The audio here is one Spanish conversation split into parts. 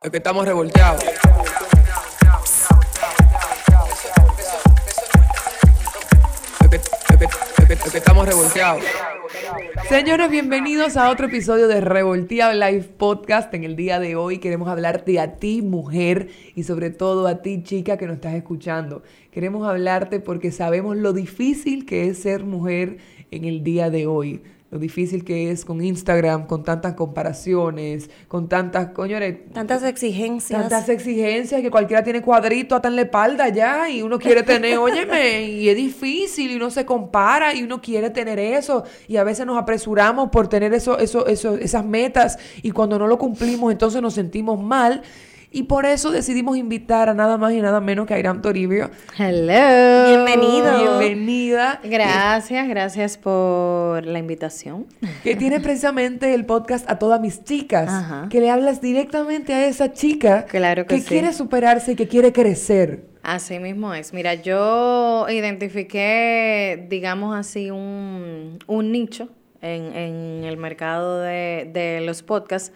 Es que estamos revolteados. Que estamos revolteados. Señores, bienvenidos a otro episodio de Revolteado Live Podcast. En el día de hoy queremos hablarte a ti, mujer, y sobre todo a ti, chica, que nos estás escuchando. Queremos hablarte porque sabemos lo difícil que es ser mujer en el día de hoy. Lo difícil que es con Instagram, con tantas comparaciones, con tantas, coñores, Tantas exigencias. Tantas exigencias que cualquiera tiene cuadrito hasta en la espalda ya y uno quiere tener, óyeme, y es difícil y uno se compara y uno quiere tener eso y a veces nos apresuramos por tener eso, eso, eso, esas metas y cuando no lo cumplimos entonces nos sentimos mal y por eso decidimos invitar a nada más y nada menos que a Irán Toribio. Hello. Bienvenido. Bienvenida. Gracias, gracias por la invitación. Que tiene precisamente el podcast a todas mis chicas, Ajá. que le hablas directamente a esa chica Claro que sí. quiere superarse y que quiere crecer. Así mismo es. Mira, yo identifiqué, digamos así, un, un nicho en, en el mercado de, de los podcasts.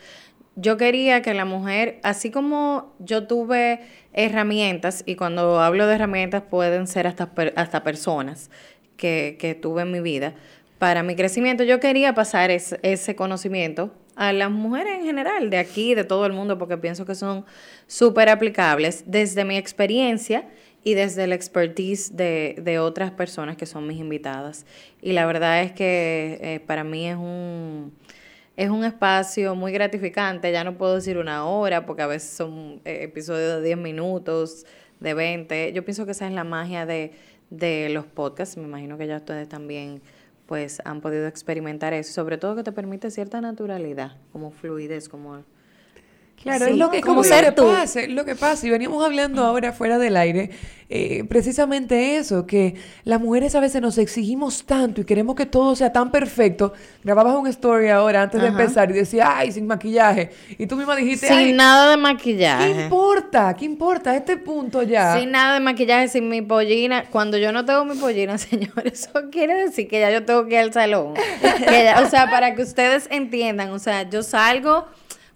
Yo quería que la mujer, así como yo tuve herramientas, y cuando hablo de herramientas pueden ser hasta, hasta personas que, que tuve en mi vida, para mi crecimiento yo quería pasar es- ese conocimiento a las mujeres en general, de aquí, de todo el mundo, porque pienso que son súper aplicables desde mi experiencia y desde la expertise de, de otras personas que son mis invitadas. Y la verdad es que eh, para mí es un, es un espacio muy gratificante, ya no puedo decir una hora, porque a veces son eh, episodios de 10 minutos, de 20. Yo pienso que esa es la magia de, de los podcasts, me imagino que ya ustedes también pues han podido experimentar eso, sobre todo que te permite cierta naturalidad, como fluidez, como... Claro, Sí, es lo que, como como ser lo que tú. pasa, es lo que pasa. Y veníamos hablando ahora fuera del aire, eh, precisamente eso, que las mujeres a veces nos exigimos tanto y queremos que todo sea tan perfecto. Grababas un story ahora antes de empezar y decía, ay, sin maquillaje. Y tú misma dijiste, Sin ay, nada de ¿qué maquillaje. importa? ¿Qué importa? A este punto ya. Sin nada de maquillaje, sin mi pollina. Cuando yo no tengo mi pollina, señores, eso quiere decir que ya yo tengo que ir al salón. Que ya- o sea, para que ustedes entiendan, o sea, yo salgo,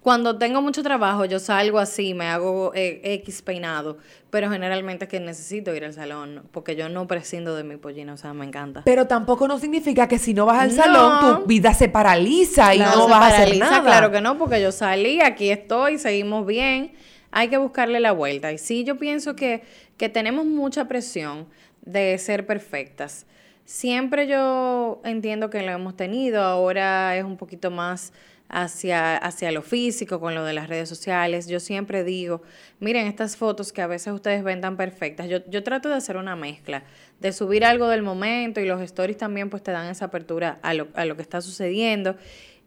cuando tengo mucho trabajo, yo salgo así, me hago eh, X peinado, pero generalmente es que necesito ir al salón, porque yo no prescindo de mi pollina, o sea, me encanta. Pero tampoco no significa que si no vas al No. salón, tu vida se paraliza y no, vas a hacer nada. Claro que no, porque yo salí, aquí estoy, seguimos bien. Hay que buscarle la vuelta. Y sí, yo pienso que, que tenemos mucha presión de ser perfectas. Siempre yo entiendo que lo hemos tenido, ahora es un poquito más hacia, hacia lo físico, con lo de las redes sociales. Yo siempre digo, miren estas fotos que a veces ustedes ven tan perfectas. Yo, yo trato de hacer una mezcla, de subir algo del momento y los stories también pues te dan esa apertura a lo, a lo que está sucediendo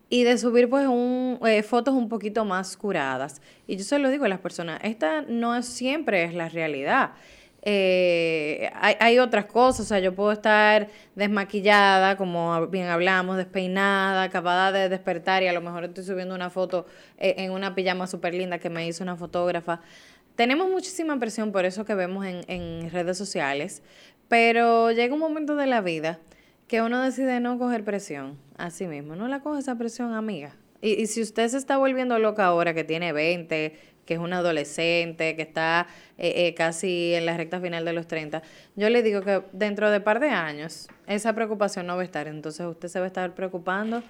y de subir pues un, eh, fotos un poquito más curadas. Y yo se lo digo a las personas, esta no siempre es la realidad. Eh, hay, hay otras cosas, o sea, yo puedo estar desmaquillada, como bien hablamos, despeinada, acabada de despertar y a lo mejor estoy subiendo una foto eh, en una pijama súper linda que me hizo una fotógrafa. Tenemos muchísima presión por eso que vemos en, en redes sociales, pero llega un momento de la vida que uno decide no coger presión a sí mismo. No la coge esa presión, amiga. Y, y si usted se está volviendo loca ahora, que tiene 20, que es una adolescente, que está eh, eh, casi en la recta final de los 30, yo le digo que dentro de par de años esa preocupación no va a estar. Entonces usted se va a estar preocupando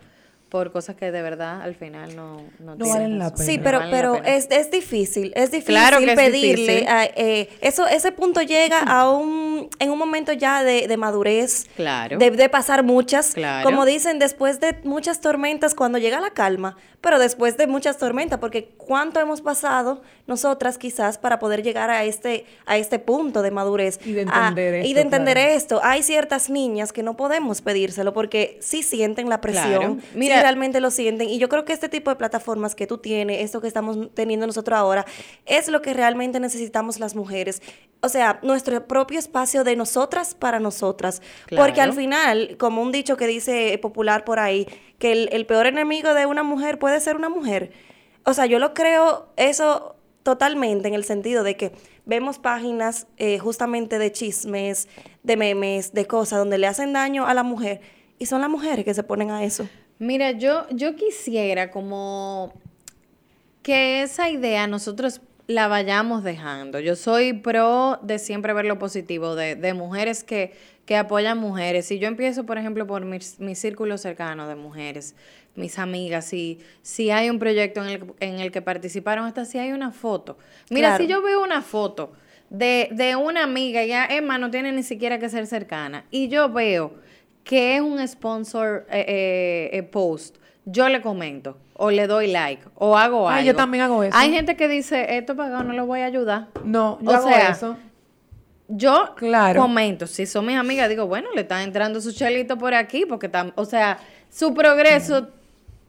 por cosas que de verdad al final no, no, valen la pena. Sí, pero, pero pena. es, es difícil, es difícil Claro que es pedirle. difícil. a- eh, eso, ese punto llega a un, en un momento ya de, de madurez, Claro. de, de pasar muchas. Claro. Como dicen, después de muchas tormentas, cuando llega la calma, pero después de muchas tormentas, porque cuánto hemos pasado nosotras quizás para poder llegar a este, a este punto de madurez. Y de a- entender Y esto, de entender claro. esto. Hay ciertas niñas que no podemos pedírselo porque sí sienten la presión, Claro. Realmente lo sienten. Y yo creo que este tipo de plataformas que tú tienes, esto que estamos teniendo nosotros ahora, es lo que realmente necesitamos las mujeres. O sea, nuestro propio espacio de nosotras para nosotras. Porque al final, como un dicho que dice popular por ahí, que el, el peor enemigo de una mujer puede ser una mujer. O sea, yo lo creo eso totalmente en el sentido de que vemos páginas eh, justamente de chismes, de memes, de cosas donde le hacen daño a la mujer y son las mujeres que se ponen a eso. Mira, yo, yo quisiera como que esa idea nosotros la vayamos dejando. Yo soy pro de siempre ver lo positivo, de, de mujeres que, que apoyan mujeres. Si yo empiezo, por ejemplo, por mi, mi círculo cercano de mujeres, mis amigas, si, si hay un proyecto en el, en el que participaron, hasta si hay una foto. Mira, Claro. si yo veo una foto de, de una amiga, ya Emma no tiene ni siquiera que ser cercana, y yo veo que es un sponsor eh, eh, eh, post, yo le comento, o le doy like, o hago algo. Ay, yo también hago eso. Hay gente que dice, esto pagado no lo voy a ayudar. No, yo O hago sea, eso. Yo Claro. comento, si son mis amigas, digo, bueno, le están entrando su chelito por aquí, porque, tam- o sea, su progreso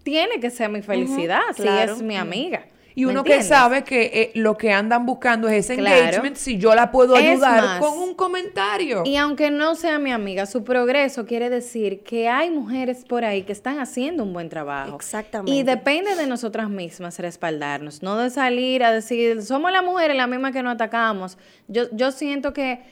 tiene que ser mi felicidad, si claro. es mi amiga. Y ¿me uno que sabe que eh, lo que andan buscando es ese Claro. engagement, si yo la puedo ayudar más, con un comentario. Y aunque no sea mi amiga, su progreso quiere decir que hay mujeres por ahí que están haciendo un buen trabajo. Exactamente. Y depende de nosotras mismas respaldarnos, no de salir a decir, somos las mujeres las mismas que nos atacamos. Yo, yo siento que,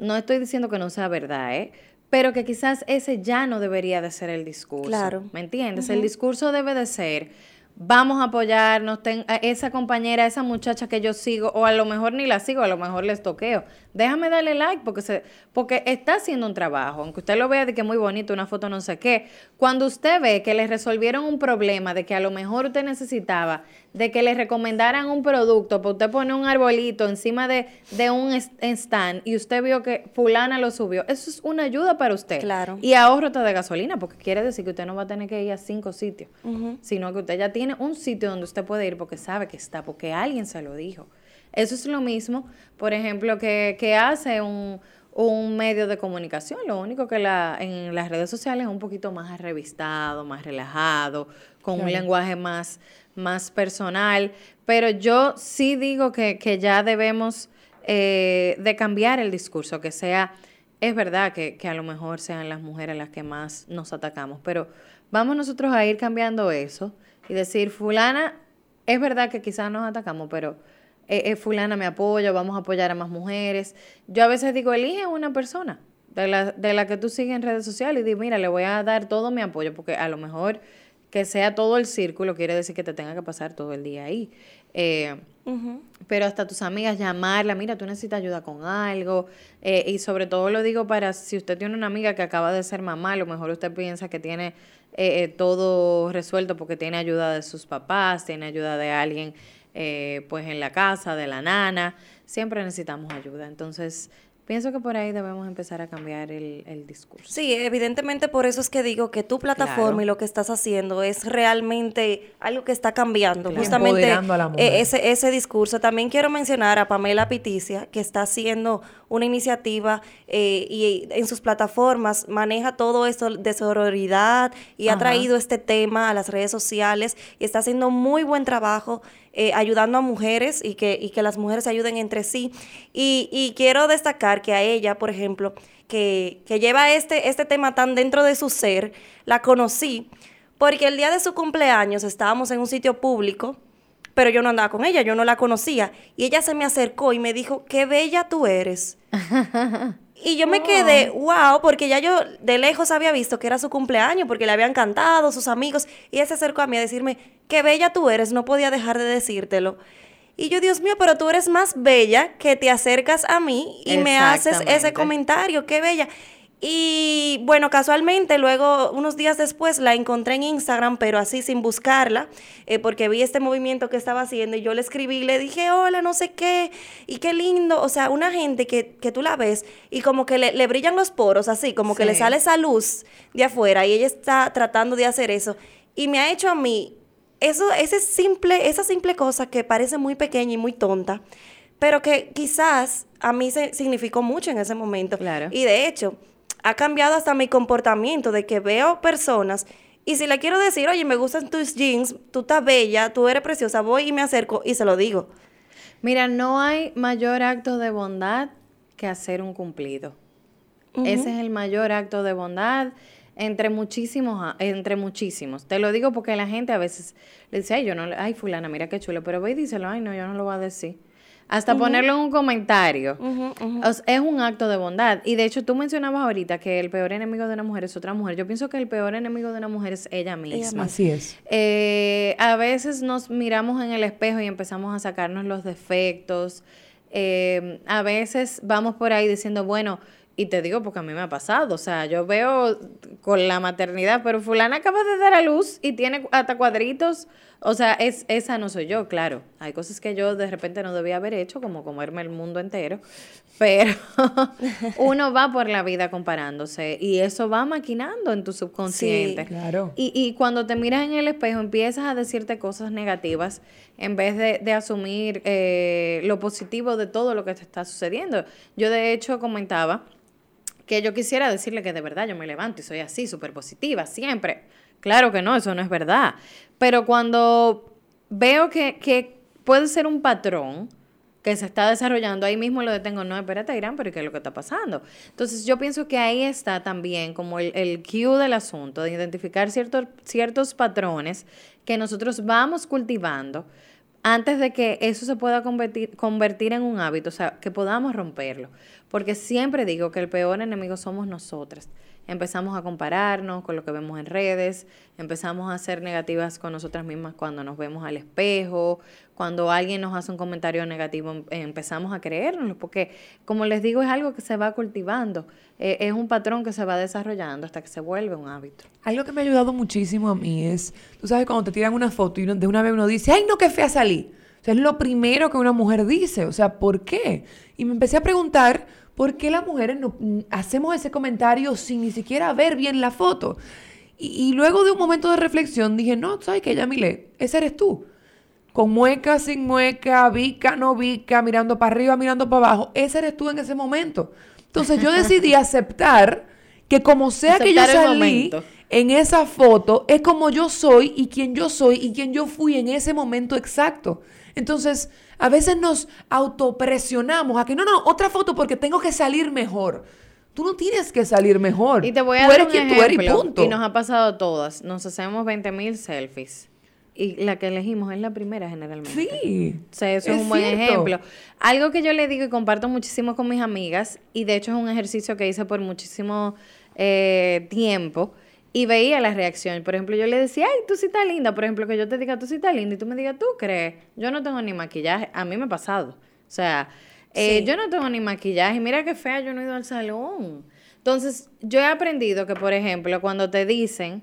no estoy diciendo que no sea verdad, ¿eh? Pero que quizás ese ya no debería de ser el discurso. Claro. ¿Me entiendes? El discurso debe de ser, vamos a apoyarnos, ten- a esa compañera, esa muchacha que yo sigo, o a lo mejor ni la sigo, a lo mejor les toqueo. Déjame darle like porque, se, porque está haciendo un trabajo, aunque usted lo vea de que es muy bonito, una foto no sé qué. Cuando usted ve que le resolvieron un problema, de que a lo mejor usted necesitaba, de que le recomendaran un producto, pues usted pone un arbolito encima de, de un stand y usted vio que fulana lo subió, eso es una ayuda para usted. Claro. Y ahorro de gasolina, porque quiere decir que usted no va a tener que ir a cinco sitios, sino que usted ya tiene un sitio donde usted puede ir porque sabe que está, porque alguien se lo dijo. Eso es lo mismo, por ejemplo, que, que hace un, un medio de comunicación. Lo único que la, en las redes sociales es un poquito más revistado, más relajado, con un lenguaje más, más personal. Pero yo sí digo que, que ya debemos eh, de cambiar el discurso, que sea, es verdad que, que a lo mejor sean las mujeres las que más nos atacamos, pero vamos nosotros a ir cambiando eso y decir, fulana, es verdad que quizás nos atacamos, pero eh, eh, fulana me apoya, vamos a apoyar a más mujeres. Yo a veces digo, elige una persona de la, de la que tú sigues en redes sociales y di, mira, le voy a dar todo mi apoyo, porque a lo mejor que sea todo el círculo quiere decir que te tenga que pasar todo el día ahí. Eh, pero hasta tus amigas llamarla, mira, tú necesitas ayuda con algo. eh, y sobre todo lo digo para si usted tiene una amiga que acaba de ser mamá, a lo mejor usted piensa que tiene eh, eh, todo resuelto porque tiene ayuda de sus papás, tiene ayuda de alguien eh, pues en la casa, de la nana. Siempre necesitamos ayuda. Entonces, pienso que por ahí debemos empezar a cambiar el, el discurso. Sí, evidentemente por eso es que digo que tu plataforma Claro. y lo que estás haciendo es realmente algo que está cambiando. Claro. Justamente a la mujer. eh, ese, ese discurso. También quiero mencionar a Pamela Piticia, que está haciendo una iniciativa eh, y en sus plataformas maneja todo esto de sororidad y ha traído este tema a las redes sociales y está haciendo muy buen trabajo eh, ayudando a mujeres y que, y que las mujeres se ayuden entre sí. Y, y quiero destacar que a ella, por ejemplo, que, que lleva este, este tema tan dentro de su ser, la conocí porque el día de su cumpleaños estábamos en un sitio público, pero yo no andaba con ella, yo no la conocía. Y ella se me acercó y me dijo, qué bella tú eres. Y yo me quedé, wow, porque ya yo de lejos había visto que era su cumpleaños, porque le habían cantado sus amigos, y ella se acercó a mí a decirme, qué bella tú eres, no podía dejar de decírtelo. Y yo, Dios mío, pero tú eres más bella que te acercas a mí y me haces ese comentario, qué bella. Y bueno, casualmente luego, unos días después, la encontré en Instagram, pero así sin buscarla, eh, porque vi este movimiento que estaba haciendo y yo le escribí y le dije, hola, no sé qué, y qué lindo. O sea, una gente que, que tú la ves y como que le, le brillan los poros, así, como que le sale esa luz de afuera y ella está tratando de hacer eso. Y me ha hecho a mí eso, ese simple, esa simple cosa que parece muy pequeña y muy tonta, pero que quizás a mí se significó mucho en ese momento. Claro. Y de hecho, ha cambiado hasta mi comportamiento de que veo personas y si le quiero decir, oye, me gustan tus jeans, tú estás bella, tú eres preciosa, voy y me acerco y se lo digo. Mira, no hay mayor acto de bondad que hacer un cumplido. Ese es el mayor acto de bondad entre muchísimos, entre muchísimos. Te lo digo porque la gente a veces le dice, ay, yo no, ay, fulana, mira qué chulo, pero ve y díselo, ay, no, yo no lo voy a decir. Hasta ponerlo en un comentario. O sea, es un acto de bondad. Y de hecho, tú mencionabas ahorita que el peor enemigo de una mujer es otra mujer. Yo pienso que el peor enemigo de una mujer es ella misma. Así es. Eh, a veces nos miramos en el espejo y empezamos a sacarnos los defectos. Eh, a veces vamos por ahí diciendo, bueno, y te digo porque a mí me ha pasado, o sea, yo veo con la maternidad, pero fulana acaba de dar a luz y tiene hasta cuadritos, o sea, es, esa no soy yo, claro. Hay cosas que yo de repente no debía haber hecho, como comerme el mundo entero, pero uno va por la vida comparándose y eso va maquinando en tu subconsciente. Sí, claro. Y, y cuando te miras en el espejo empiezas a decirte cosas negativas en vez de, de asumir eh, lo positivo de todo lo que te está sucediendo. Yo de hecho comentaba que yo quisiera decirle que de verdad yo me levanto y soy así, súper positiva, siempre. Claro que no, eso no es verdad. Pero cuando veo que, que puede ser un patrón que se está desarrollando, ahí mismo lo detengo, no, espérate, Irán, pero ¿qué es lo que está pasando? Entonces yo pienso que ahí está también como el, el cue del asunto, de identificar ciertos, ciertos patrones que nosotros vamos cultivando antes de que eso se pueda convertir, convertir en un hábito, o sea, que podamos romperlo. Porque siempre digo que el peor enemigo somos nosotras. Empezamos a compararnos con lo que vemos en redes, empezamos a ser negativas con nosotras mismas cuando nos vemos al espejo, cuando alguien nos hace un comentario negativo, em- empezamos a creérnoslo, porque como les digo, es algo que se va cultivando, eh, es un patrón que se va desarrollando hasta que se vuelve un hábito. Algo que me ha ayudado muchísimo a mí es, tú sabes, cuando te tiran una foto y de una vez uno dice, ay, no, qué fea salí. Sea, es lo primero que una mujer dice. O sea, ¿por qué? Y me empecé a preguntar, ¿por qué las mujeres no, mm, hacemos ese comentario sin ni siquiera ver bien la foto? Y, y luego de un momento de reflexión dije, no, ¿sabes qué, Yamile? Ese eres tú. Con mueca, sin mueca, vica, no vica, mirando para arriba, mirando para abajo. Ese eres tú en ese momento. Entonces yo decidí aceptar que como sea que yo salí. En esa foto, es como yo soy y quien yo soy y quien yo fui en ese momento exacto. Entonces, a veces nos autopresionamos a que no, no, otra foto porque tengo que salir mejor. Tú no tienes que salir mejor. Y te voy a tú dar eres un quien tú eres y ejemplo, punto. y nos ha pasado a todas. Nos hacemos 20 mil selfies. Y la que elegimos es la primera generalmente. Sí. O sea, eso es es, un buen cierto. ejemplo. Algo que yo le digo y comparto muchísimo con mis amigas, y de hecho es un ejercicio que hice por muchísimo eh, tiempo, y veía la reacción. Por ejemplo, yo le decía, ay, tú sí estás linda. Por ejemplo, que yo te diga, tú sí estás linda, y tú me digas, tú crees. Yo no tengo ni maquillaje. A mí me ha pasado. O sea, eh, Sí. yo no tengo ni maquillaje. Mira qué fea, yo no he ido al salón. Entonces, yo he aprendido que, por ejemplo, cuando te dicen,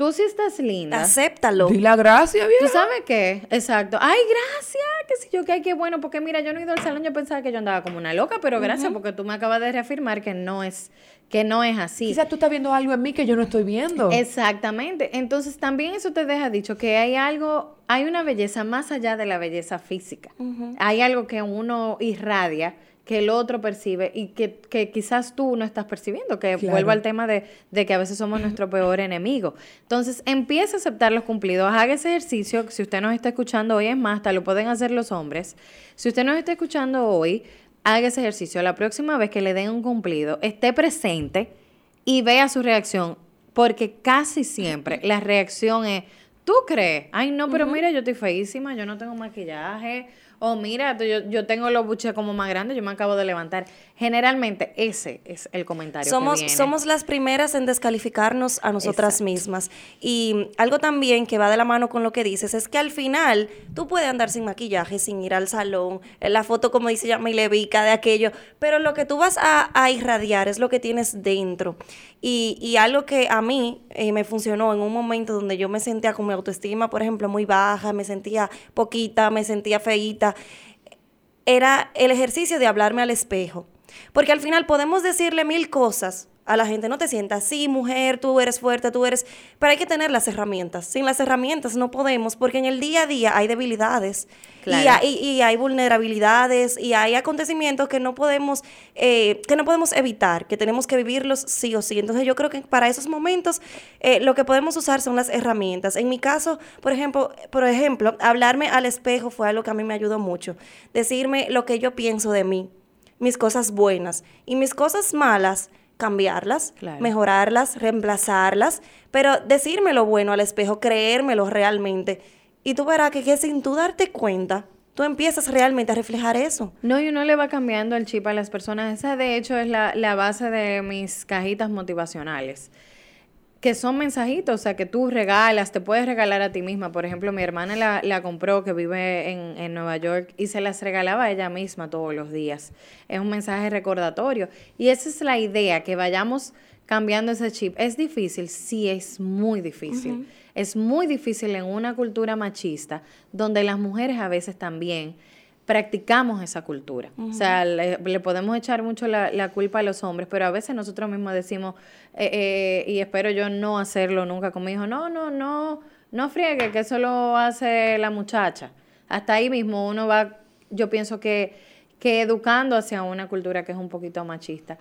tú sí estás linda. Acéptalo. Di la gracia, ¿Tú vieja. sabes qué? Exacto. Ay, gracias. Que si yo, que ay, qué bueno. Porque mira, yo no he ido al salón, yo pensaba que yo andaba como una loca, pero gracias porque tú me acabas de reafirmar que no es, que no es así. Quizás tú estás viendo algo en mí que yo no estoy viendo. Exactamente. Entonces también eso te deja dicho que hay algo, hay una belleza más allá de la belleza física. Hay algo que uno irradia que el otro percibe y que, que quizás tú no estás percibiendo, que Claro. vuelvo al tema de, de que a veces somos nuestro peor enemigo. Entonces, empieza a aceptar los cumplidos, haga ese ejercicio, si usted nos está escuchando hoy, es más, hasta lo pueden hacer los hombres. Si usted nos está escuchando hoy, haga ese ejercicio. La próxima vez que le den un cumplido, esté presente y vea su reacción, porque casi siempre la reacción es, ¿tú crees? Ay, no, pero mira, yo estoy feísima, yo no tengo maquillaje, o mira, yo, yo tengo los buches como más grandes, yo me acabo de levantar. Generalmente ese es el comentario Somos, que viene. somos las primeras en descalificarnos a nosotras Exacto. mismas. Y algo también que va de la mano con lo que dices es que al final tú puedes andar sin maquillaje, sin ir al salón, la foto como dice Yamile Vica de aquello, pero lo que tú vas a, a irradiar es lo que tienes dentro. Y, y algo que a mí eh, me funcionó en un momento donde yo me sentía con mi autoestima, por ejemplo, muy baja, me sentía poquita, me sentía feíta, era el ejercicio de hablarme al espejo. Porque al final podemos decirle mil cosas a la gente, no te sientas así, mujer, tú eres fuerte, tú eres... Pero hay que tener las herramientas. Sin las herramientas no podemos, porque en el día a día hay debilidades. Y, Claro. hay, y hay vulnerabilidades y hay acontecimientos que no podemos eh, que no podemos evitar, que tenemos que vivirlos sí o sí. Entonces yo creo que para esos momentos eh, lo que podemos usar son las herramientas. En mi caso, por ejemplo, por ejemplo, hablarme al espejo fue algo que a mí me ayudó mucho. Decirme lo que yo pienso de mí, mis cosas buenas y mis cosas malas cambiarlas, Claro. mejorarlas, reemplazarlas, pero decirme lo bueno al espejo, creérmelo realmente. Y tú verás que, que sin tú darte cuenta, tú tú empiezas realmente a reflejar eso. No, y uno le va cambiando el chip a las personas. Esa, de hecho, es la, la base de mis cajitas motivacionales. Que son mensajitos, o sea, que tú regalas, te puedes regalar a ti misma. Por ejemplo, mi hermana la, la compró, que vive en, en Nueva York, y se las regalaba a ella misma todos los días. Es un mensaje recordatorio. Y esa es la idea, que vayamos cambiando ese chip. ¿Es difícil? Sí, es muy difícil. Es muy difícil en una cultura machista, donde las mujeres a veces también practicamos esa cultura. O sea, le, le podemos echar mucho la, la culpa a los hombres, pero a veces nosotros mismos decimos, eh, eh, y espero yo no hacerlo nunca con mi hijo, no, no, no, no friegue, que eso lo hace la muchacha. Hasta ahí mismo uno va, yo pienso que, que educando hacia una cultura que es un poquito machista.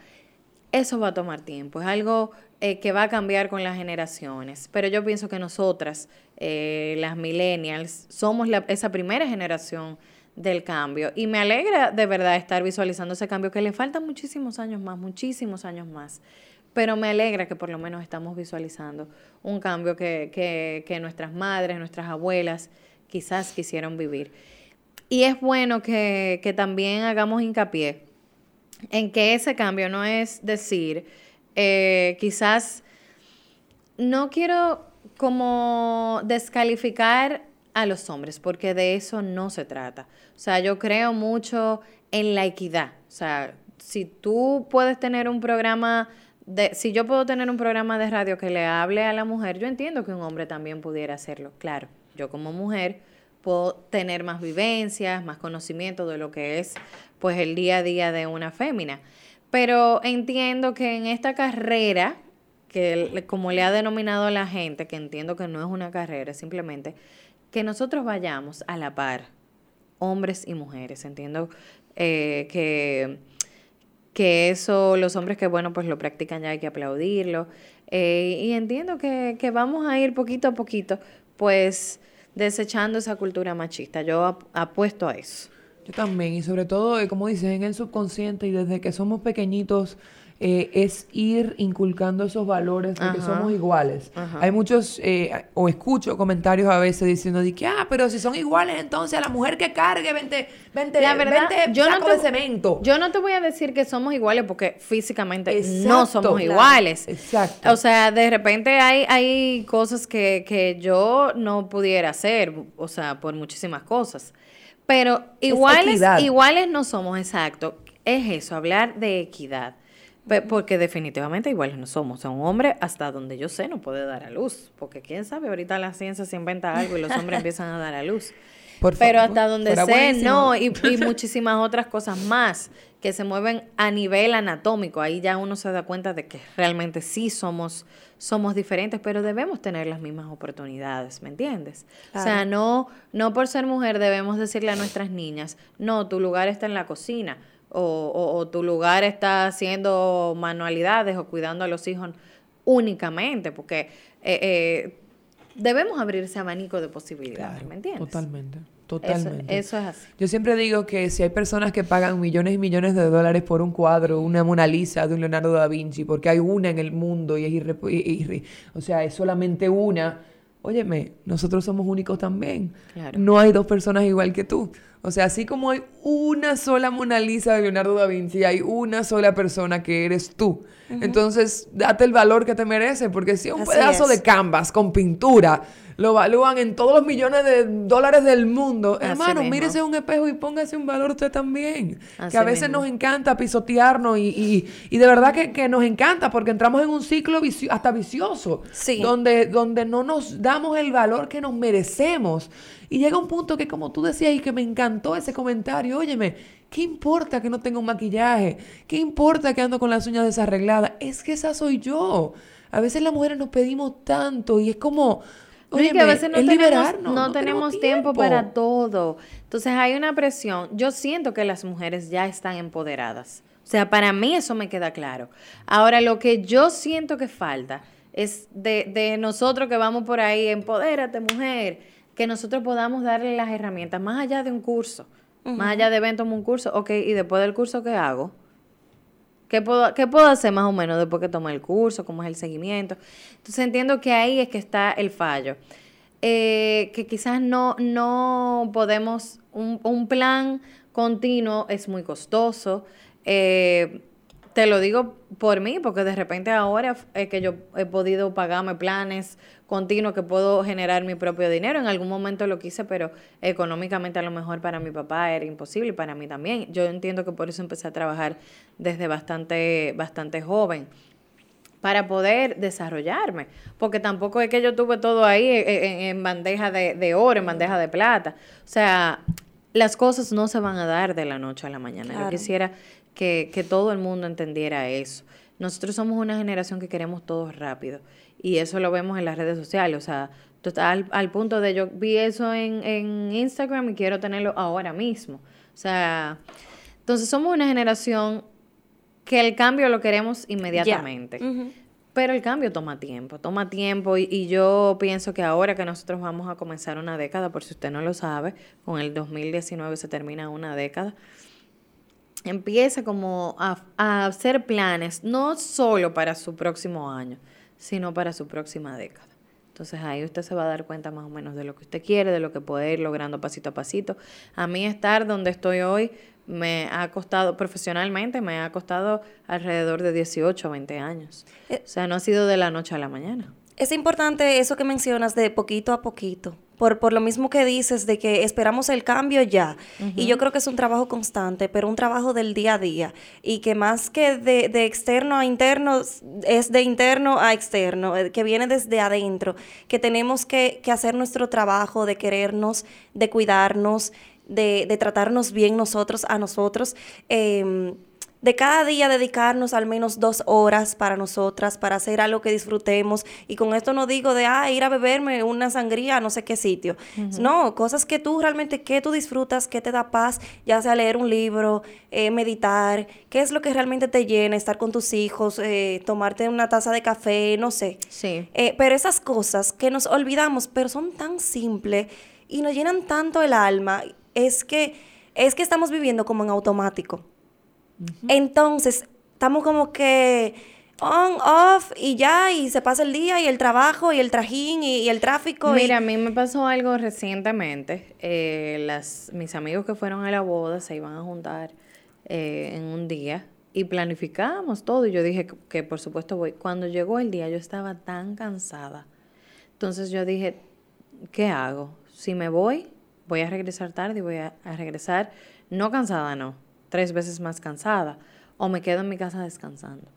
Eso va a tomar tiempo, es algo eh, que va a cambiar con las generaciones, pero yo pienso que nosotras, las millennials, somos la- esa primera generación del cambio y me alegra de verdad estar visualizando ese cambio que le faltan muchísimos años más, muchísimos años más, pero me alegra que por lo menos estamos visualizando un cambio que, que, que nuestras madres, nuestras abuelas quizás quisieron vivir. Y es bueno que, que también hagamos hincapié en que ese cambio no es decir, eh, quizás no quiero como descalificar a los hombres, porque de eso no se trata. O sea, yo creo mucho en la equidad. O sea, si tú puedes tener un programa de, si yo puedo tener un programa de radio que le hable a la mujer, yo entiendo que un hombre también pudiera hacerlo. Claro, yo como mujer puedo tener más vivencias, más conocimiento de lo que es pues el día a día de una fémina. Pero entiendo que en esta carrera, que como le ha denominado la gente, que entiendo que no es una carrera, simplemente que nosotros vayamos a la par, hombres y mujeres. Entiendo eh, que, que eso, los hombres que, bueno, pues lo practican ya hay que aplaudirlo. Eh, y entiendo que, que vamos a ir poquito a poquito, pues desechando esa cultura machista. Yo ap- apuesto a eso. Yo también, y sobre todo, eh, como dices, en el subconsciente y desde que somos pequeñitos, eh, es ir inculcando esos valores de que Ajá. somos iguales. Ajá. Hay muchos, eh, o escucho comentarios a veces diciendo de que, ah, pero si son iguales, entonces a la mujer que cargue, vente, vente, La verdad, vente yo no, saco te, de cemento. yo no te voy a decir que somos iguales porque físicamente no Exacto, somos claro, iguales. exacto. O sea, de repente hay, hay cosas que, que yo no pudiera hacer, o sea, por muchísimas cosas. Pero iguales, iguales no somos, exacto. Es eso, hablar de equidad. Porque definitivamente iguales no somos. O sea, un hombre, hasta donde yo sé, no puede dar a luz. Porque quién sabe, ahorita la ciencia se inventa algo y los hombres empiezan a dar a luz. Por Pero favor, hasta donde sé, buenísimo. no. Y, y muchísimas otras cosas más que se mueven a nivel anatómico. Ahí ya uno se da cuenta de que realmente sí somos, somos diferentes, pero debemos tener las mismas oportunidades, ¿me entiendes? O sea, no, no por ser mujer debemos decirle a nuestras niñas, no, tu lugar está en la cocina, o, o- o tu lugar está haciendo manualidades o cuidando a los hijos únicamente, porque eh, eh, debemos abrir ese abanico de posibilidades, Claro, ¿me entiendes? Totalmente, totalmente. eso es así. Yo siempre digo que si hay personas que pagan millones y millones de dólares por un cuadro, una Mona Lisa de un Leonardo da Vinci, porque hay una en el mundo y es irre- y- o sea, es solamente una. Óyeme, nosotros somos únicos también. Claro. No hay dos personas igual que tú. O sea, así como hay una sola Mona Lisa de Leonardo da Vinci, hay una sola persona que eres tú. Entonces, date el valor que te merece, porque si un Así pedazo es. de canvas con pintura lo evalúan en todos los millones de dólares del mundo, Así hermano, mismo. mírese un espejo y póngase un valor usted también. Así que a veces mismo. nos encanta pisotearnos y, y, y de verdad que, que nos encanta porque entramos en un ciclo vicio- hasta vicioso, Sí. donde, donde no nos damos el valor que nos merecemos. Y llega un punto que como tú decías y que me encantó ese comentario, óyeme, ¿qué importa que no tenga un maquillaje? ¿Qué importa que ando con las uñas desarregladas? Es que esa soy yo. A veces las mujeres nos pedimos tanto y es como... Y que óyeme, a veces no tenemos, liberarnos, no tenemos tiempo para todo. Entonces hay una presión. Yo siento que las mujeres ya están empoderadas. O sea, para mí eso me queda claro. Ahora, lo que yo siento que falta es de, de nosotros que vamos por ahí, empodérate mujer, que nosotros podamos darle las herramientas más allá de un curso, más allá de ven, tomo un curso, ok, y después del curso, ¿qué hago? ¿Qué puedo, ¿Qué puedo hacer más o menos después que tomé el curso? ¿Cómo es el seguimiento? Entonces entiendo que ahí es que está el fallo. eh, que quizás no, no podemos, un, un plan continuo es muy costoso. Eh, te lo digo por mí, porque de repente ahora es que yo he podido pagarme planes continuos, que puedo generar mi propio dinero. En algún momento lo quise, pero económicamente a lo mejor para mi papá era imposible y para mí también. Yo entiendo que por eso empecé a trabajar desde bastante, bastante joven para poder desarrollarme, porque tampoco es que yo tuve todo ahí en, en bandeja de, de oro, en bandeja de plata. O sea, las cosas no se van a dar de la noche a la mañana. Yo quisiera que, que todo el mundo entendiera eso. Nosotros somos una generación que queremos todo rápido y eso lo vemos en las redes sociales. O sea, tú estás al, punto de yo vi eso en, en Instagram y quiero tenerlo ahora mismo. O sea, entonces somos una generación que el cambio lo queremos inmediatamente. Pero el cambio toma tiempo, toma tiempo y, y yo pienso que ahora que nosotros vamos a comenzar una década, por si usted no lo sabe, con el 2019 se termina una década, empieza como a, a hacer planes, no solo para su próximo año, sino para su próxima década. Entonces ahí usted se va a dar cuenta más o menos de lo que usted quiere, de lo que puede ir logrando pasito a pasito. A mí estar donde estoy hoy me ha costado, profesionalmente, me ha costado alrededor de 18 a 20 años. Eh, O sea, no ha sido de la noche a la mañana. Es importante eso que mencionas de poquito a poquito. Por, por lo mismo que dices de que esperamos el cambio ya. Y yo creo que es un trabajo constante, pero un trabajo del día a día. Y que más que de, de externo a interno, es de interno a externo, eh, que viene desde adentro. Que tenemos que, que hacer nuestro trabajo de querernos, de cuidarnos, de, de tratarnos bien nosotros a nosotros. Em, de cada día dedicarnos al menos dos horas para nosotras, para hacer algo que disfrutemos. Y con esto no digo de, ah, ir a beberme una sangría a no sé qué sitio. No, cosas que tú realmente, que tú disfrutas, que te da paz, ya sea leer un libro, eh, meditar, qué es lo que realmente te llena, estar con tus hijos, eh, tomarte una taza de café, no sé. Sí. Eh, pero esas cosas que nos olvidamos, pero son tan simples y nos llenan tanto el alma, es que, es que estamos viviendo como en automático. Entonces, estamos como que on, off y ya, y se pasa el día y el trabajo y el trajín y, y el tráfico. y- Mira, a mí me pasó algo recientemente. Eh, las, mis amigos que fueron a la boda se iban a juntar eh, en un día y planificamos todo. Y yo dije que, que por supuesto voy. Cuando llegó el día yo estaba tan cansada. Entonces yo dije, ¿qué hago? Si me voy, voy a regresar tarde y voy a, a regresar no cansada, no, tres veces más cansada. O me quedo en mi casa descansando.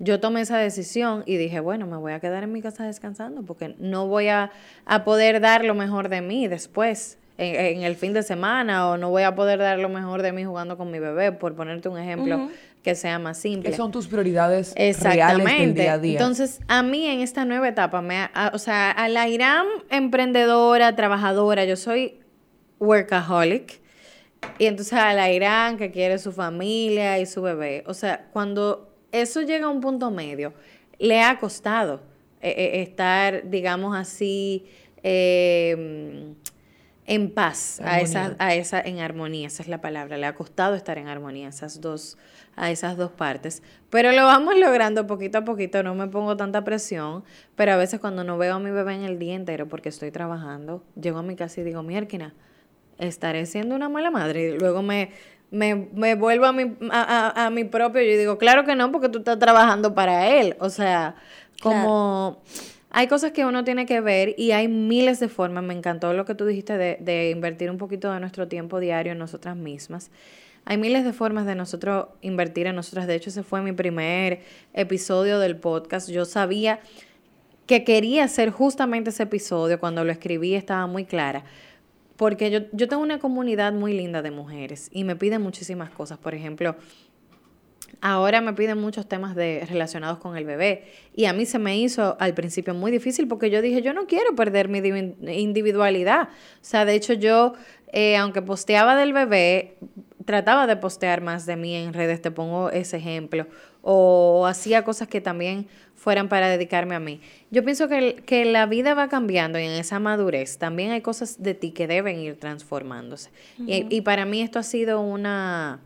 Yo tomé esa decisión y dije, bueno, me voy a quedar en mi casa descansando porque no voy a, a poder dar lo mejor de mí después, en, en el fin de semana, o no voy a poder dar lo mejor de mí jugando con mi bebé, por ponerte un ejemplo que sea más simple. ¿Qué son tus prioridades Exactamente. reales del día a día? Entonces, a mí en esta nueva etapa, me, ha- a- o sea, a la Irán emprendedora, trabajadora, yo soy workaholic. Y entonces a la Irán que quiere su familia y su bebé. O sea, cuando eso llega a un punto medio, le ha costado eh, eh, estar, digamos así, eh, en paz, a esa, a esa, en armonía, esa es la palabra. Le ha costado estar en armonía esas dos, a esas dos partes. Pero lo vamos logrando poquito a poquito, no me pongo tanta presión. Pero a veces cuando no veo a mi bebé en el día entero porque estoy trabajando, llego a mi casa y digo, Mierkina, estaré siendo una mala madre. Y luego me, me, me vuelvo a mi, a, a- a mi propio y digo, claro que no, porque tú estás trabajando para él. O sea, como hay cosas que uno tiene que ver y hay miles de formas. Me encantó lo que tú dijiste de, de invertir un poquito de nuestro tiempo diario en nosotras mismas. Hay miles de formas de nosotros invertir en nosotras. De hecho, ese fue mi primer episodio del podcast. Yo sabía que quería hacer justamente ese episodio. Cuando lo escribí estaba muy clara. Porque yo, yo tengo una comunidad muy linda de mujeres y me piden muchísimas cosas. Por ejemplo, ahora me piden muchos temas de, relacionados con el bebé. Y a mí se me hizo al principio muy difícil porque yo dije, yo no quiero perder mi divi- individualidad. O sea, de hecho yo, eh, aunque posteaba del bebé, trataba de postear más de mí en redes, te pongo ese ejemplo. O hacía cosas que también fueran para dedicarme a mí. Yo pienso que, que la vida va cambiando y en esa madurez también hay cosas de ti que deben ir transformándose. y, y para mí esto ha sido una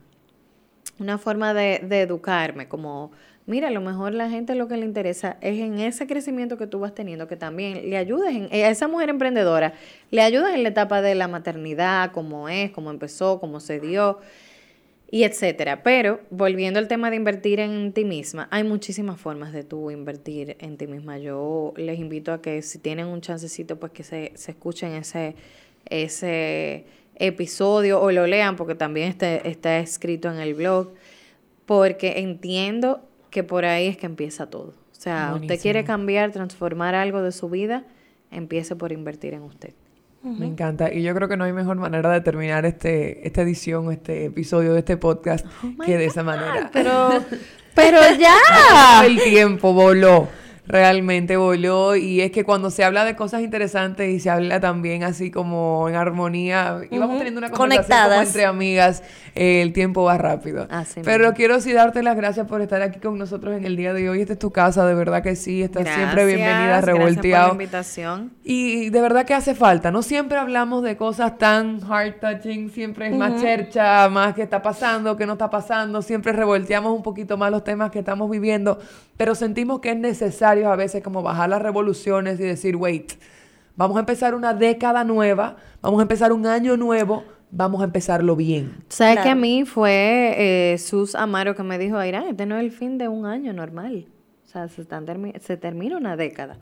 una forma de, de educarme, como Mira, a lo mejor la gente lo que le interesa es en ese crecimiento que tú vas teniendo, que también le ayudes en, a esa mujer emprendedora, le ayudas en la etapa de la maternidad, cómo es, cómo empezó, cómo se dio y etcétera. Pero volviendo al tema de invertir en ti misma, hay muchísimas formas de tú invertir en ti misma. Yo les invito a que si tienen un chancecito, pues que se, se escuchen ese, ese episodio o lo lean, porque también está, está escrito en el blog, porque entiendo que por ahí es que empieza todo. O sea, usted quiere cambiar, transformar algo de su vida, empiece por invertir en usted. Me encanta. Y yo creo que no hay mejor manera de terminar este, esta edición, este episodio de este podcast Oh que de esa manera. Pero, pero ya. El tiempo voló. Realmente voló y es que cuando se habla de cosas interesantes y se habla también así como en armonía y vamos teniendo una conversación como entre amigas, eh, el tiempo va rápido. Así Pero mismo. quiero sí darte las gracias por estar aquí con nosotros en el día de hoy. Esta es tu casa, de verdad que sí. Estás siempre bienvenida, Gracias por revolteado. la invitación. Y de verdad que hace falta. No siempre hablamos de cosas tan heart touching. Siempre es más chercha, más qué está pasando, qué no está pasando. Siempre revolteamos un poquito más los temas que estamos viviendo. Pero sentimos que es necesario a veces como bajar las revoluciones y decir, wait, vamos a empezar una década nueva, vamos a empezar un año nuevo, vamos a empezarlo bien. ¿Sabes que a Claro. mí fue eh, Sus Amaro que me dijo, Irán, este no es el fin de un año normal. O sea, se, están termi- se termina una década.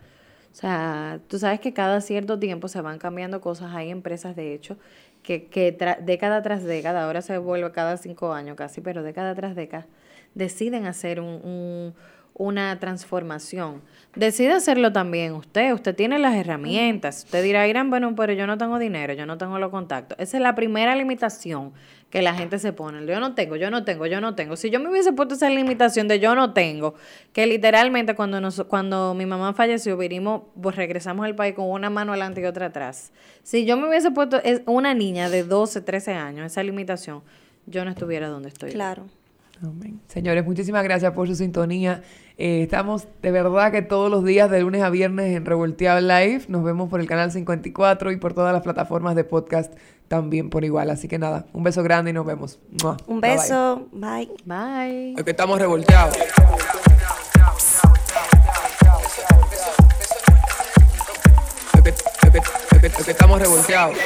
O sea, tú sabes que cada cierto tiempo se van cambiando cosas. Hay empresas, de hecho, que, que tra- década tras década, ahora se vuelve cada cinco años casi, pero década tras década, deciden hacer un, un- una transformación. Decide hacerlo también usted. Usted tiene las herramientas. Usted dirá, Irán, bueno, pero yo no tengo dinero, yo no tengo los contactos. Esa es la primera limitación que la gente se pone. Yo no tengo, yo no tengo, yo no tengo. Si yo me hubiese puesto esa limitación de yo no tengo, que literalmente cuando, nos, cuando mi mamá falleció, vinimos, pues regresamos al país con una mano adelante y otra atrás. Si yo me hubiese puesto es una niña de 12, 13 años, esa limitación, yo no estuviera donde estoy. Claro. Amén. Señores, muchísimas gracias por su sintonía. Eh, estamos de verdad que todos los días de lunes a viernes en Revolteado Live. Nos vemos por el canal 54 y por todas las plataformas de podcast también por igual. Así que nada, un beso grande y nos vemos. ¡Mua! Un Bye, bye. beso. Bye. Bye. Es que estamos revolteados. Estamos revolteados.